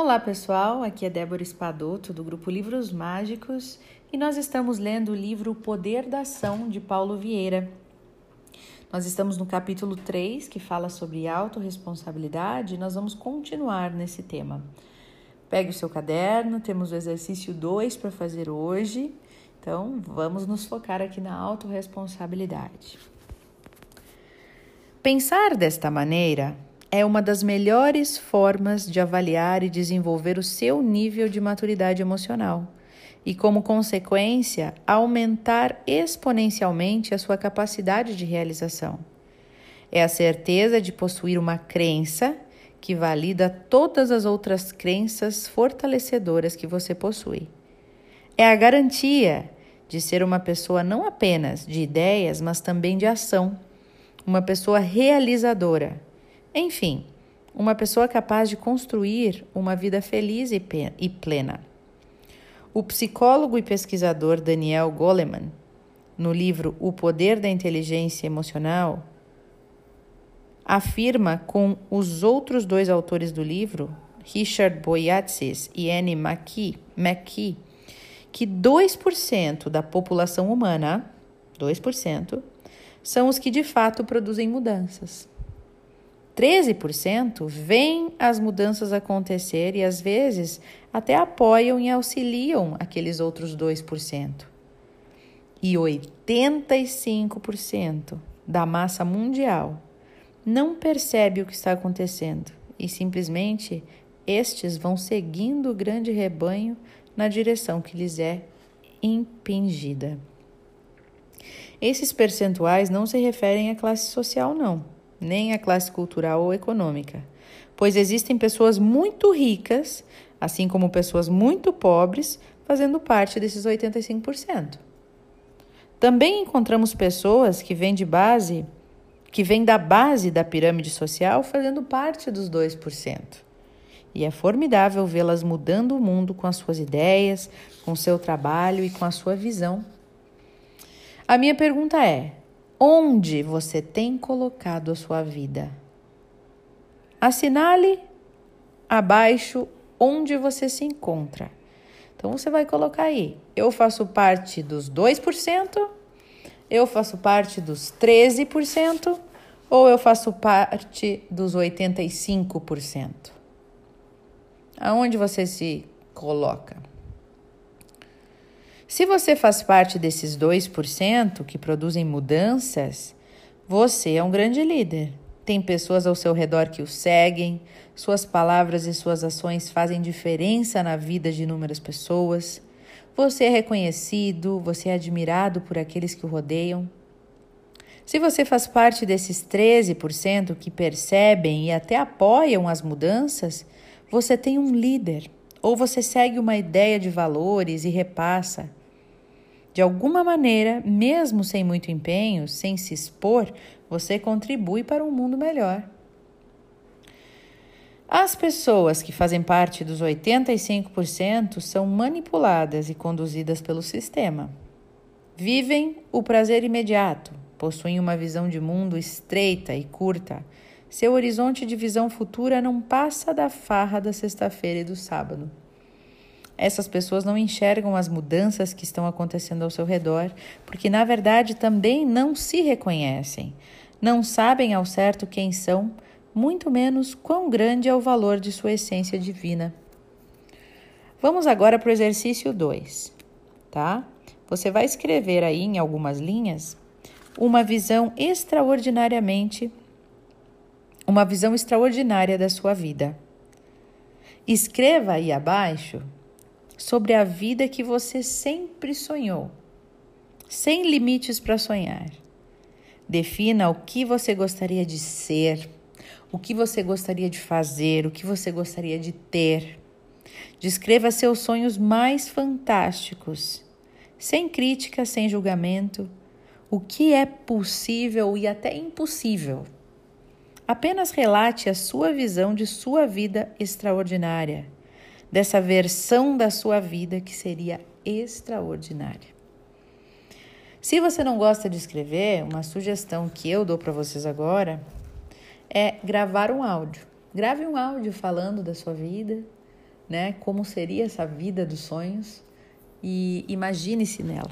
Olá pessoal, aqui é Débora Espadoto do grupo Livros Mágicos e nós estamos lendo o livro O Poder da Ação de Paulo Vieira. Nós estamos no capítulo 3 que fala sobre autorresponsabilidade e nós vamos continuar nesse tema. Pegue o seu caderno, temos o exercício 2 para fazer hoje, então vamos nos focar aqui na autorresponsabilidade. Pensar desta maneira é uma das melhores formas de avaliar e desenvolver o seu nível de maturidade emocional e, como consequência, aumentar exponencialmente a sua capacidade de realização. É a certeza de possuir uma crença que valida todas as outras crenças fortalecedoras que você possui. É a garantia de ser uma pessoa não apenas de ideias, mas também de ação, uma pessoa realizadora enfim, uma pessoa capaz de construir uma vida feliz e plena. O psicólogo e pesquisador Daniel Goleman, no livro O Poder da Inteligência Emocional, afirma com os outros dois autores do livro, Richard Boyatzis e Annie McKee, McKee que 2% da população humana, 2%, são os que de fato produzem mudanças. 13% veem as mudanças acontecer e às vezes até apoiam e auxiliam aqueles outros 2%. E 85% da massa mundial não percebe o que está acontecendo e simplesmente estes vão seguindo o grande rebanho na direção que lhes é impingida. Esses percentuais não se referem à classe social, não nem a classe cultural ou econômica, pois existem pessoas muito ricas, assim como pessoas muito pobres, fazendo parte desses 85%. Também encontramos pessoas que vêm de base, que vêm da base da pirâmide social, fazendo parte dos 2%. E é formidável vê-las mudando o mundo com as suas ideias, com seu trabalho e com a sua visão. A minha pergunta é: onde você tem colocado a sua vida. Assinale abaixo onde você se encontra. Então você vai colocar aí: eu faço parte dos 2%, eu faço parte dos 13%, ou eu faço parte dos 85%. Aonde você se coloca? Se você faz parte desses 2% que produzem mudanças, você é um grande líder. Tem pessoas ao seu redor que o seguem, suas palavras e suas ações fazem diferença na vida de inúmeras pessoas. Você é reconhecido, você é admirado por aqueles que o rodeiam. Se você faz parte desses 13% que percebem e até apoiam as mudanças, você tem um líder, ou você segue uma ideia de valores e repassa. De alguma maneira, mesmo sem muito empenho, sem se expor, você contribui para um mundo melhor. As pessoas que fazem parte dos 85% são manipuladas e conduzidas pelo sistema. Vivem o prazer imediato, possuem uma visão de mundo estreita e curta. Seu horizonte de visão futura não passa da farra da sexta-feira e do sábado. Essas pessoas não enxergam as mudanças que estão acontecendo ao seu redor, porque na verdade também não se reconhecem, não sabem ao certo quem são, muito menos quão grande é o valor de sua essência divina. Vamos agora para o exercício 2, tá? Você vai escrever aí em algumas linhas uma visão extraordinariamente uma visão extraordinária da sua vida. Escreva aí abaixo sobre a vida que você sempre sonhou, sem limites para sonhar. Defina o que você gostaria de ser, o que você gostaria de fazer, o que você gostaria de ter. Descreva seus sonhos mais fantásticos, sem crítica, sem julgamento, o que é possível e até impossível. Apenas relate a sua visão de sua vida extraordinária dessa versão da sua vida que seria extraordinária. Se você não gosta de escrever, uma sugestão que eu dou para vocês agora é gravar um áudio. Grave um áudio falando da sua vida, né, como seria essa vida dos sonhos e imagine-se nela,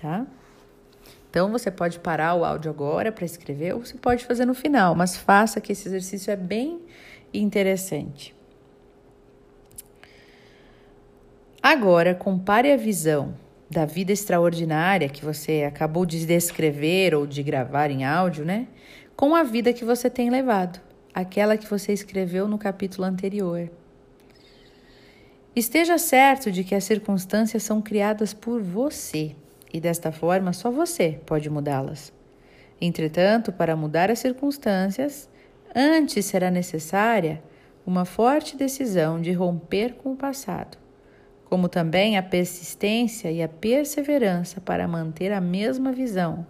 tá? Então você pode parar o áudio agora para escrever ou você pode fazer no final, mas faça que esse exercício é bem interessante. Agora, compare a visão da vida extraordinária que você acabou de descrever ou de gravar em áudio, né? Com a vida que você tem levado, aquela que você escreveu no capítulo anterior. Esteja certo de que as circunstâncias são criadas por você e desta forma só você pode mudá-las. Entretanto, para mudar as circunstâncias, antes será necessária uma forte decisão de romper com o passado, como também a persistência e a perseverança para manter a mesma visão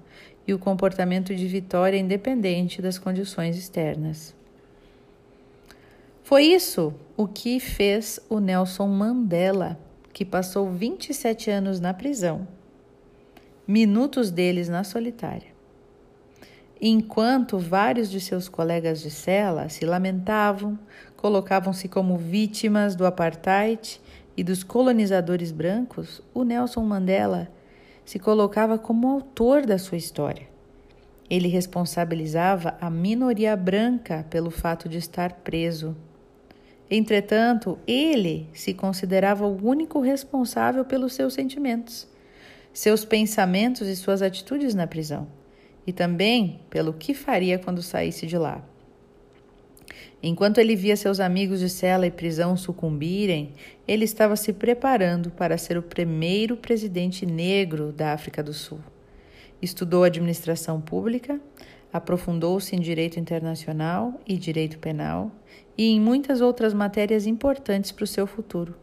e o comportamento de vitória independente das condições externas. Foi isso o que fez o Nelson Mandela, que passou 27 anos na prisão, minutos deles na solitária. Enquanto vários de seus colegas de cela se lamentavam, colocavam-se como vítimas do apartheid e dos colonizadores brancos, o Nelson Mandela se colocava como autor da sua história. Ele responsabilizava a minoria branca pelo fato de estar preso Entretanto, ele se considerava o único responsável pelos seus sentimentos, seus pensamentos e suas atitudes na prisão, e também pelo que faria quando saísse de lá. Enquanto ele via seus amigos de cela e prisão sucumbirem, ele estava se preparando para ser o primeiro presidente negro da África do Sul. Estudou administração pública, aprofundou-se em direito internacional e direito penal e em muitas outras matérias importantes para o seu futuro.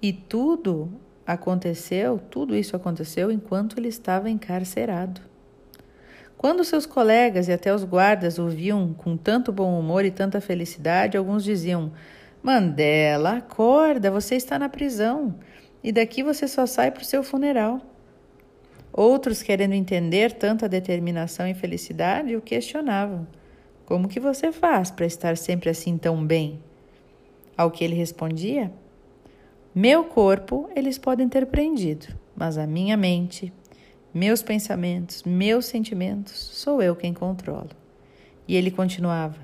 E tudo aconteceu, tudo isso aconteceu enquanto ele estava encarcerado. Quando seus colegas e até os guardas o viam com tanto bom humor e tanta felicidade, alguns diziam: Mandela, acorda, você está na prisão e daqui você só sai para o seu funeral. Outros, querendo entender tanta determinação e felicidade, o questionavam. Como que você faz para estar sempre assim tão bem? Ao que ele respondia: Meu corpo eles podem ter prendido, mas a minha mente, meus pensamentos, meus sentimentos, sou eu quem controlo. E ele continuava: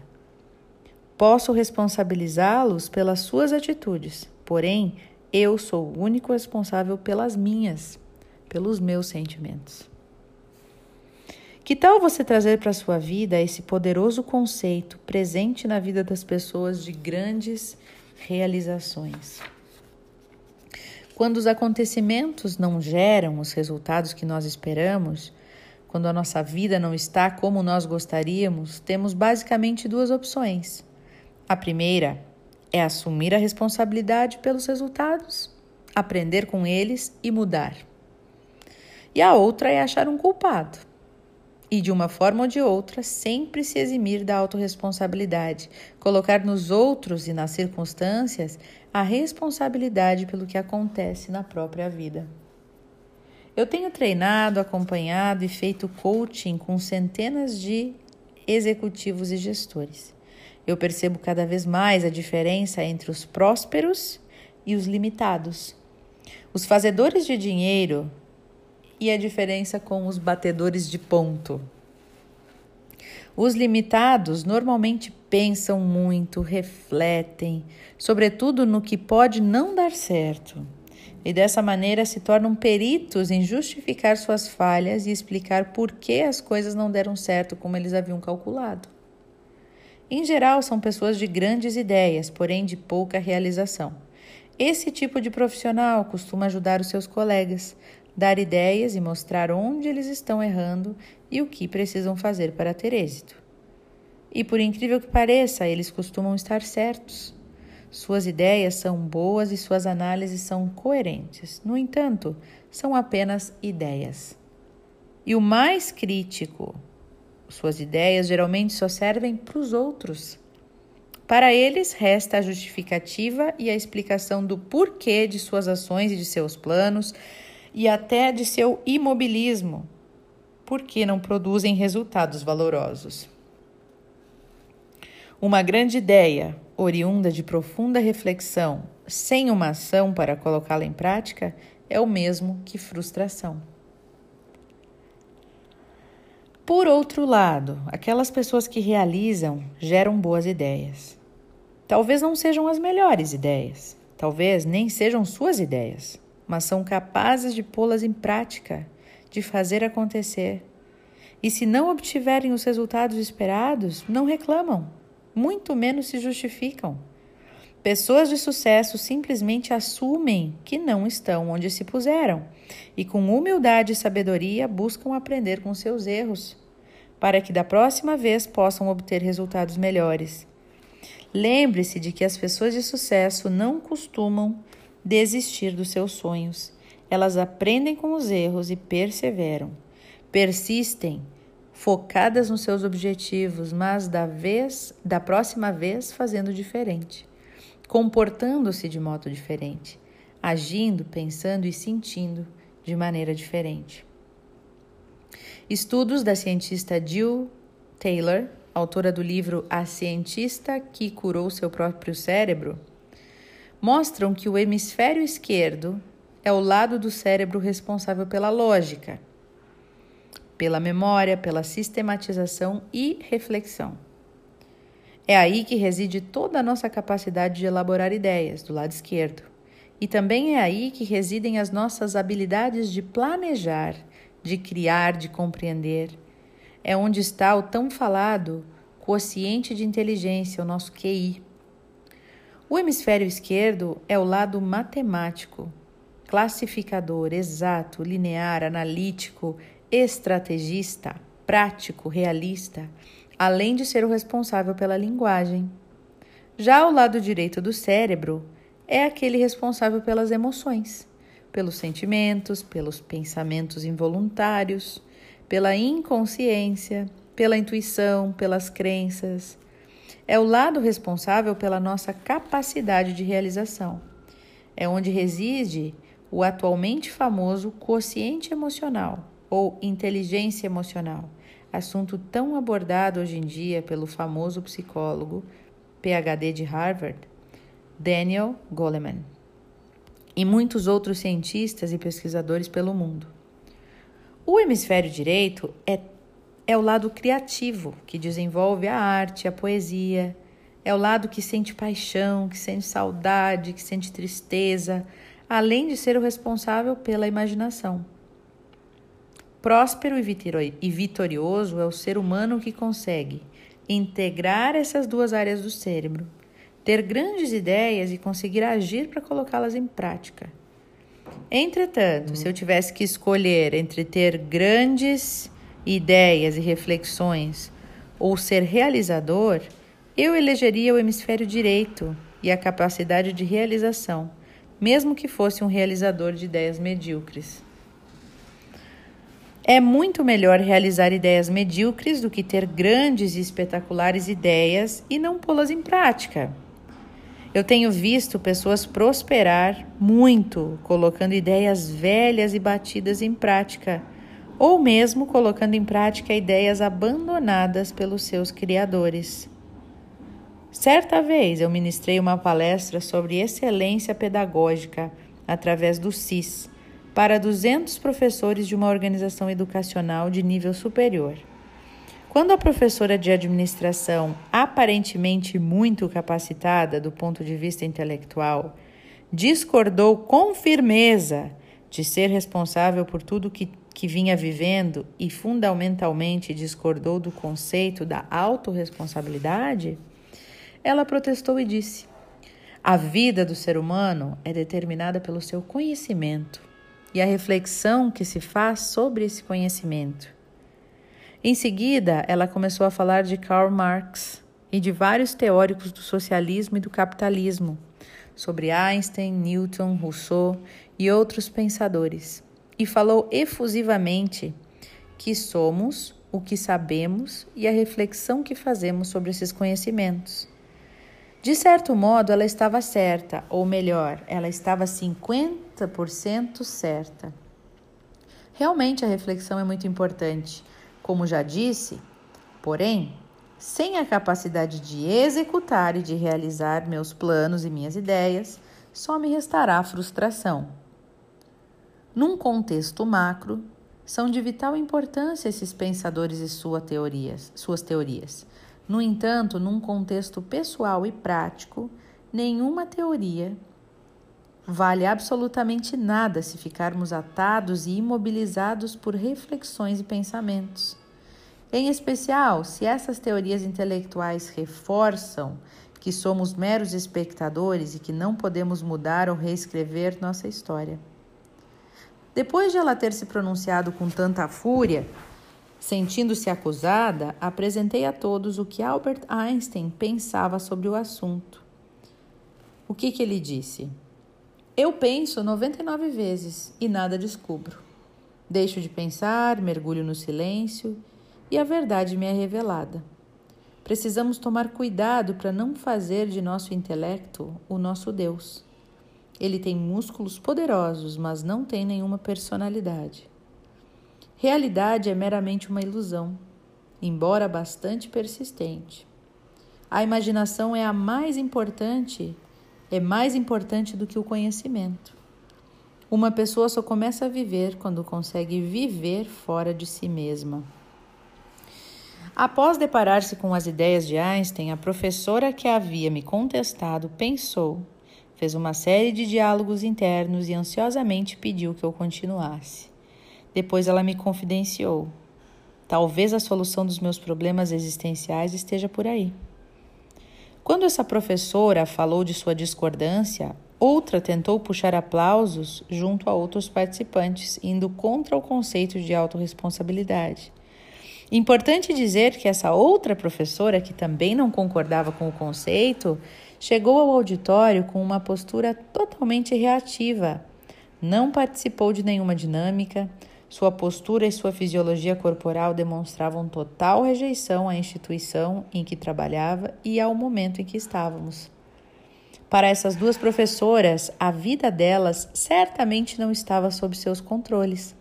Posso responsabilizá-los pelas suas atitudes, porém eu sou o único responsável pelas minhas, pelos meus sentimentos. Que tal você trazer para a sua vida esse poderoso conceito presente na vida das pessoas de grandes realizações? Quando os acontecimentos não geram os resultados que nós esperamos, quando a nossa vida não está como nós gostaríamos, temos basicamente duas opções. A primeira é assumir a responsabilidade pelos resultados, aprender com eles e mudar. E a outra é achar um culpado e, de uma forma ou de outra, sempre se eximir da autorresponsabilidade, colocar nos outros e nas circunstâncias a responsabilidade pelo que acontece na própria vida. Eu tenho treinado, acompanhado e feito coaching com centenas de executivos e gestores. Eu percebo cada vez mais a diferença entre os prósperos e os limitados. Os fazedores de dinheiro e a diferença com os batedores de ponto. Os limitados normalmente pensam muito, refletem, sobretudo no que pode não dar certo, e dessa maneira se tornam peritos em justificar suas falhas e explicar por que as coisas não deram certo como eles haviam calculado. Em geral, são pessoas de grandes ideias, porém de pouca realização. Esse tipo de profissional costuma ajudar os seus colegas, dar ideias e mostrar onde eles estão errando e o que precisam fazer para ter êxito. E por incrível que pareça, eles costumam estar certos. Suas ideias são boas e suas análises são coerentes. No entanto, são apenas ideias. E o mais crítico, suas ideias geralmente só servem para os outros. Para eles, resta a justificativa e a explicação do porquê de suas ações e de seus planos, e até de seu imobilismo, porque não produzem resultados valorosos. Uma grande ideia, oriunda de profunda reflexão, sem uma ação para colocá-la em prática é o mesmo que frustração. Por outro lado, aquelas pessoas que realizam geram boas ideias. Talvez não sejam as melhores ideias, talvez nem sejam suas ideias, mas são capazes de pô-las em prática, de fazer acontecer. E se não obtiverem os resultados esperados, não reclamam, muito menos se justificam. Pessoas de sucesso simplesmente assumem que não estão onde se puseram e, com humildade e sabedoria, buscam aprender com seus erros, para que da próxima vez possam obter resultados melhores. Lembre-se de que as pessoas de sucesso não costumam desistir dos seus sonhos. Elas aprendem com os erros e perseveram. Persistem, focadas nos seus objetivos, mas da vez, da próxima vez fazendo diferente comportando-se de modo diferente, agindo, pensando e sentindo de maneira diferente. Estudos da cientista Jill Taylor, autora do livro A Cientista que Curou Seu Próprio Cérebro, mostram que o hemisfério esquerdo é o lado do cérebro responsável pela lógica, pela memória, pela sistematização e reflexão. É aí que reside toda a nossa capacidade de elaborar ideias, do lado esquerdo. E também é aí que residem as nossas habilidades de planejar, de criar, de compreender. É onde está o tão falado quociente de inteligência, o nosso QI. O hemisfério esquerdo é o lado matemático, classificador, exato, linear, analítico, estrategista, prático, realista além de ser o responsável pela linguagem. Já o lado direito do cérebro é aquele responsável pelas emoções, pelos sentimentos, pelos pensamentos involuntários, pela inconsciência, pela intuição, pelas crenças. É o lado responsável pela nossa capacidade de realização. É onde reside o atualmente famoso quociente emocional ou inteligência emocional assunto tão abordado hoje em dia pelo famoso psicólogo PhD de Harvard, Daniel Goleman, e muitos outros cientistas e pesquisadores pelo mundo. O hemisfério direito é, é o lado criativo, que desenvolve a arte, a poesia, é o lado que sente paixão, que sente saudade, que sente tristeza, além de ser o responsável pela imaginação. Próspero e vitorioso é o ser humano que consegue integrar essas duas áreas do cérebro, ter grandes ideias e conseguir agir para colocá-las em prática. Entretanto, se eu tivesse que escolher entre ter grandes ideias e reflexões ou ser realizador, eu elegeria o hemisfério direito e a capacidade de realização, mesmo que fosse um realizador de ideias medíocres. É muito melhor realizar ideias medíocres do que ter grandes e espetaculares ideias e não pô-las em prática. Eu tenho visto pessoas prosperar muito colocando ideias velhas e batidas em prática, ou mesmo colocando em prática ideias abandonadas pelos seus criadores. Certa vez eu ministrei uma palestra sobre excelência pedagógica através do CIS para 200 professores de uma organização educacional de nível superior. Quando a professora de administração, aparentemente muito capacitada do ponto de vista intelectual, discordou com firmeza de ser responsável por tudo que, que vinha vivendo e fundamentalmente discordou do conceito da autorresponsabilidade, ela protestou e disse: A vida do ser humano é determinada pelo seu conhecimento e a reflexão que se faz sobre esse conhecimento. Em seguida, ela começou a falar de Karl Marx e de vários teóricos do socialismo e do capitalismo, sobre Einstein, Newton, Rousseau e outros pensadores, e falou efusivamente que somos o que sabemos e a reflexão que fazemos sobre esses conhecimentos. De certo modo, ela estava certa, ou melhor, ela estava 50% certa. Realmente a reflexão é muito importante, como já disse, porém, sem a capacidade de executar e de realizar meus planos e minhas ideias, só me restará frustração. Num contexto macro, são de vital importância esses pensadores e sua teorias, suas teorias. No entanto, num contexto pessoal e prático, nenhuma teoria vale absolutamente nada se ficarmos atados e imobilizados por reflexões e pensamentos. Em especial, se essas teorias intelectuais reforçam que somos meros espectadores e que não podemos mudar ou reescrever nossa história. Depois de ela ter se pronunciado com tanta fúria, sentindo-se acusada, apresentei a todos o que Albert Einstein pensava sobre o assunto. O que, que ele disse? Eu penso 99 vezes e nada descubro. Deixo de pensar, mergulho no silêncio e a verdade me é revelada. Precisamos tomar cuidado para não fazer de nosso intelecto o nosso Deus. Ele tem músculos poderosos, mas não tem nenhuma personalidade. Realidade é meramente uma ilusão, embora bastante persistente. A imaginação é a mais importante, é mais importante do que o conhecimento. Uma pessoa só começa a viver quando consegue viver fora de si mesma. Após deparar-se com as ideias de Einstein, a professora que havia me contestado pensou Fez uma série de diálogos internos e ansiosamente pediu que eu continuasse. Depois ela me confidenciou. Talvez a solução dos meus problemas existenciais esteja por aí. Quando essa professora falou de sua discordância, outra tentou puxar aplausos junto a outros participantes, indo contra o conceito de autorresponsabilidade. Importante dizer que essa outra professora, que também não concordava com o conceito, chegou ao auditório com uma postura totalmente reativa. Não participou de nenhuma dinâmica, sua postura e sua fisiologia corporal demonstravam total rejeição à instituição em que trabalhava e ao momento em que estávamos. Para essas duas professoras, a vida delas certamente não estava sob seus controles.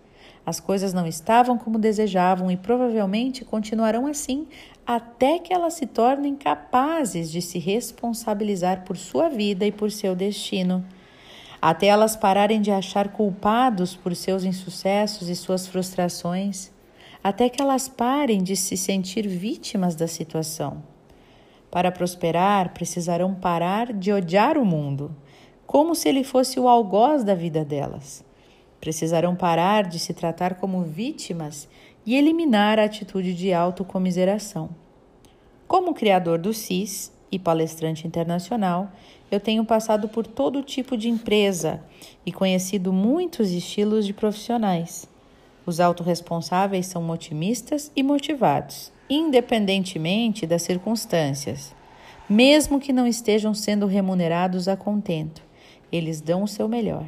As coisas não estavam como desejavam e provavelmente continuarão assim até que elas se tornem capazes de se responsabilizar por sua vida e por seu destino. Até elas pararem de achar culpados por seus insucessos e suas frustrações. Até que elas parem de se sentir vítimas da situação. Para prosperar, precisarão parar de odiar o mundo, como se ele fosse o algoz da vida delas. Precisarão parar de se tratar como vítimas e eliminar a atitude de autocomiseração. Como criador do CIS e palestrante internacional, eu tenho passado por todo tipo de empresa e conhecido muitos estilos de profissionais. Os autorresponsáveis são otimistas e motivados, independentemente das circunstâncias. Mesmo que não estejam sendo remunerados a contento, eles dão o seu melhor.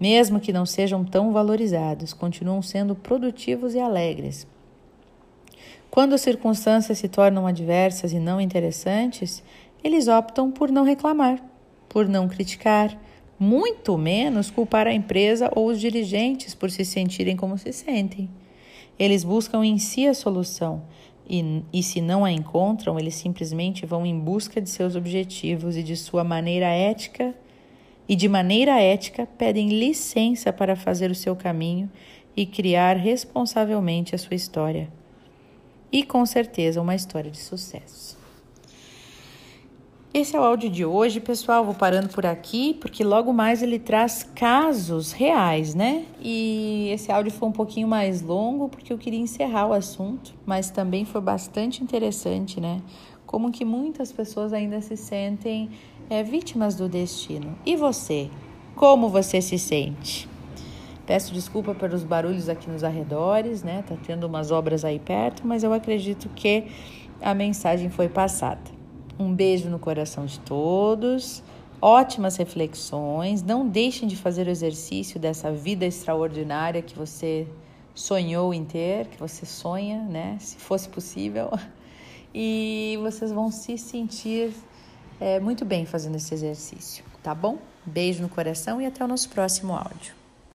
Mesmo que não sejam tão valorizados, continuam sendo produtivos e alegres. Quando as circunstâncias se tornam adversas e não interessantes, eles optam por não reclamar, por não criticar, muito menos culpar a empresa ou os dirigentes por se sentirem como se sentem. Eles buscam em si a solução e, e, se não a encontram, eles simplesmente vão em busca de seus objetivos e de sua maneira ética e de maneira ética pedem licença para fazer o seu caminho e criar responsavelmente a sua história. E com certeza uma história de sucesso. Esse é o áudio de hoje, pessoal. Vou parando por aqui, porque logo mais ele traz casos reais, né? E esse áudio foi um pouquinho mais longo, porque eu queria encerrar o assunto, mas também foi bastante interessante, né? Como que muitas pessoas ainda se sentem é, vítimas do destino. E você? Como você se sente? Peço desculpa pelos barulhos aqui nos arredores, né? Tá tendo umas obras aí perto, mas eu acredito que a mensagem foi passada. Um beijo no coração de todos. Ótimas reflexões. Não deixem de fazer o exercício dessa vida extraordinária que você sonhou em ter, que você sonha, né? Se fosse possível. E vocês vão se sentir é, muito bem fazendo esse exercício, tá bom? Beijo no coração e até o nosso próximo áudio.